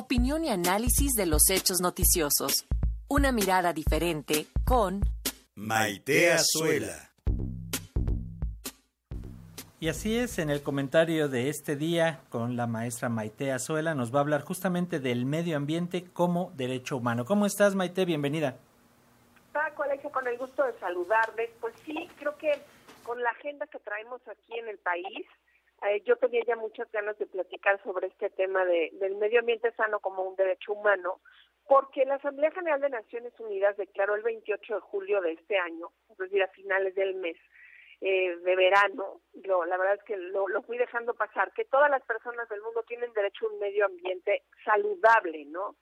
Opinión y análisis de los hechos noticiosos. Una mirada diferente con Maite Azuela. Y así es, en el comentario de este día con la maestra Maite Azuela nos va a hablar justamente del medio ambiente como derecho humano. ¿Cómo estás, Maite? Bienvenida. Paco, Alexia, con el gusto de saludarles. Pues sí, creo que con la agenda que traemos aquí en el país, eh, yo tenía ya muchas ganas de platicar sobre este tema de, del medio ambiente sano como un derecho humano, porque la Asamblea General de Naciones Unidas declaró el 28 de julio de este año, es decir, a finales del mes eh, de verano, lo, la verdad es que lo, lo fui dejando pasar, que todas las personas del mundo tienen derecho a un medio ambiente saludable, ¿no?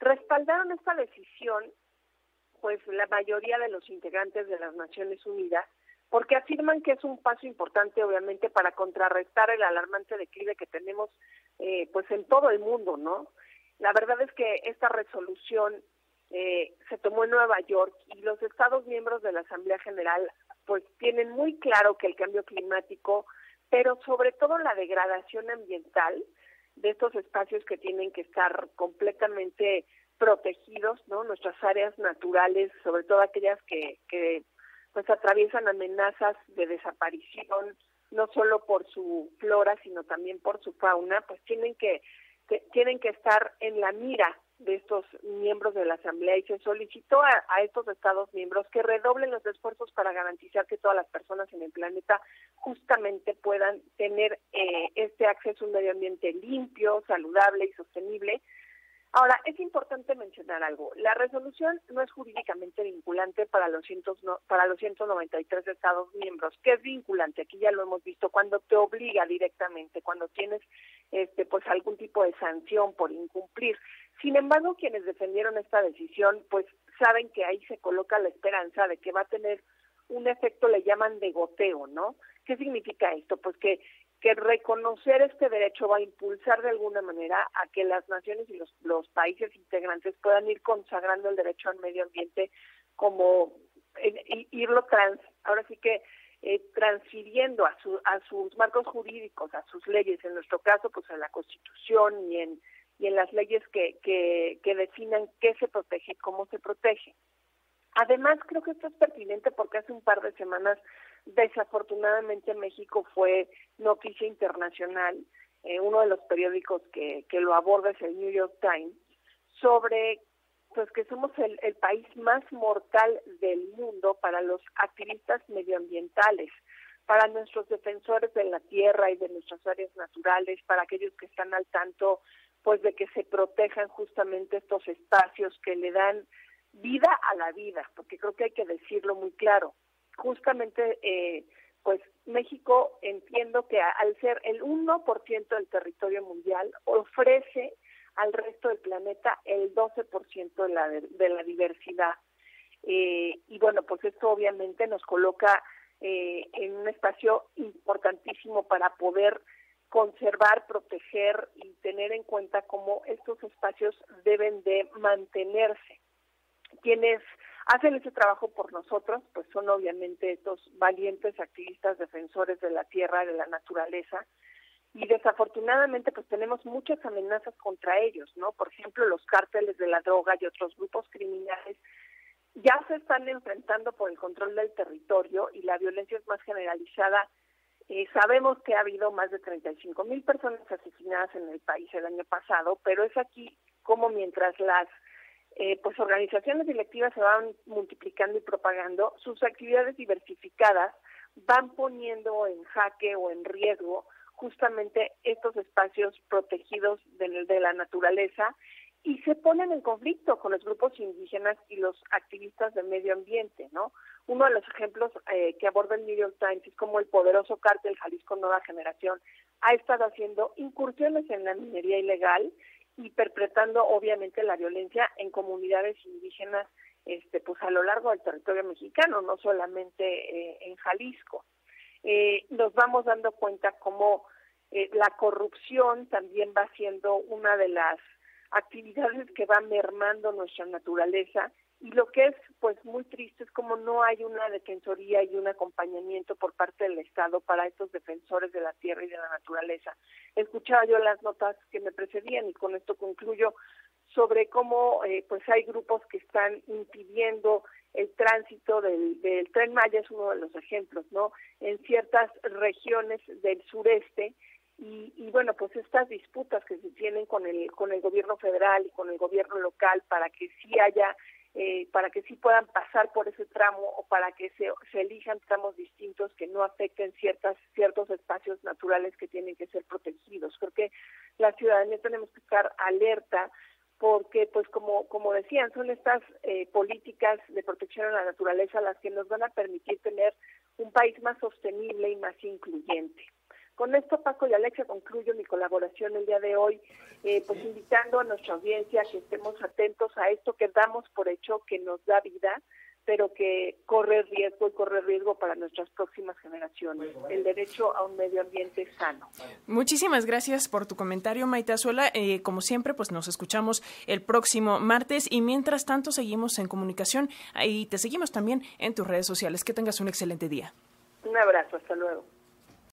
Respaldaron esta decisión, pues la mayoría de los integrantes de las Naciones Unidas, porque afirman que es un paso importante, obviamente, para contrarrestar el alarmante declive que tenemos, eh, pues, en todo el mundo, ¿no? La verdad es que esta resolución eh, se tomó en Nueva York y los Estados miembros de la Asamblea General, pues, tienen muy claro que el cambio climático, pero sobre todo la degradación ambiental de estos espacios que tienen que estar completamente protegidos, ¿no? Nuestras áreas naturales, sobre todo aquellas que, que pues atraviesan amenazas de desaparición, no solo por su flora, sino también por su fauna, pues tienen que, tienen que estar en la mira de estos miembros de la Asamblea y se solicitó a, estos Estados miembros que redoblen los esfuerzos para garantizar que todas las personas en el planeta justamente puedan tener eh, este acceso a un medio ambiente limpio, saludable y sostenible, Ahora, es importante mencionar algo. La resolución no es jurídicamente vinculante para los, cientos para los 193 Estados miembros. ¿Qué es vinculante? Aquí ya lo hemos visto, cuando te obliga directamente, cuando tienes este, pues algún tipo de sanción por incumplir. Sin embargo, quienes defendieron esta decisión, pues saben que ahí se coloca la esperanza de que va a tener un efecto, le llaman de goteo, ¿no? ¿Qué significa esto? Pues que que reconocer este derecho va a impulsar de alguna manera a que las naciones y los, los países integrantes puedan ir consagrando el derecho al medio ambiente como irlo trans, ahora sí que eh, transfiriendo a, su, a sus marcos jurídicos, a sus leyes, en nuestro caso, pues en la Constitución y en, y en las leyes que, que, que definan qué se protege y cómo se protege. Además, creo que esto es pertinente porque hace un par de semanas Desafortunadamente México fue noticia internacional, eh, uno de los periódicos que, que lo aborda es el New York Times, sobre pues que somos el, el país más mortal del mundo para los activistas medioambientales, para nuestros defensores de la tierra y de nuestras áreas naturales, para aquellos que están al tanto pues de que se protejan justamente estos espacios que le dan vida a la vida, porque creo que hay que decirlo muy claro justamente, eh, pues México entiendo que al ser el 1% del territorio mundial ofrece al resto del planeta el 12% de la, de la diversidad. Eh, y bueno, pues esto obviamente nos coloca eh, en un espacio importantísimo para poder conservar, proteger y tener en cuenta cómo estos espacios deben de mantenerse. Quienes hacen ese trabajo por nosotros, pues son obviamente estos valientes activistas defensores de la tierra, de la naturaleza, y desafortunadamente pues tenemos muchas amenazas contra ellos, ¿no? Por ejemplo, los cárteles de la droga y otros grupos criminales ya se están enfrentando por el control del territorio y la violencia es más generalizada. Eh, sabemos que ha habido más de 35 mil personas asesinadas en el país el año pasado, pero es aquí como mientras las eh, pues organizaciones directivas se van multiplicando y propagando, sus actividades diversificadas van poniendo en jaque o en riesgo justamente estos espacios protegidos de, de la naturaleza y se ponen en conflicto con los grupos indígenas y los activistas del medio ambiente, ¿no? Uno de los ejemplos eh, que aborda el New York Times es como el poderoso cártel Jalisco Nueva Generación ha estado haciendo incursiones en la minería ilegal y perpetrando obviamente la violencia en comunidades indígenas este pues a lo largo del territorio mexicano, no solamente eh, en Jalisco. Eh, nos vamos dando cuenta cómo eh, la corrupción también va siendo una de las actividades que va mermando nuestra naturaleza y lo que es pues muy triste es como no hay una defensoría y un acompañamiento por parte del Estado para estos defensores de la tierra y de la naturaleza. Escuchaba yo las notas que me precedían y con esto concluyo sobre cómo eh, pues hay grupos que están impidiendo el tránsito del, del tren Maya es uno de los ejemplos, ¿no? En ciertas regiones del sureste y, y, bueno pues estas disputas que se tienen con el con el gobierno federal y con el gobierno local para que sí haya eh, para que sí puedan pasar por ese tramo o para que se, se elijan tramos distintos que no afecten ciertas ciertos espacios naturales que tienen que ser protegidos. Creo que la ciudadanía tenemos que estar alerta porque pues como como decían son estas eh, políticas de protección a la naturaleza las que nos van a permitir tener un país más sostenible y más incluyente. Con esto, Paco y Alexia, concluyo mi colaboración el día de hoy, eh, pues invitando a nuestra audiencia que estemos atentos a esto que damos por hecho que nos da vida, pero que corre riesgo y corre riesgo para nuestras próximas generaciones, el derecho a un medio ambiente sano. Muchísimas gracias por tu comentario, Maite Azuela. Eh, como siempre, pues nos escuchamos el próximo martes y mientras tanto seguimos en comunicación y te seguimos también en tus redes sociales. Que tengas un excelente día. Un abrazo, hasta luego.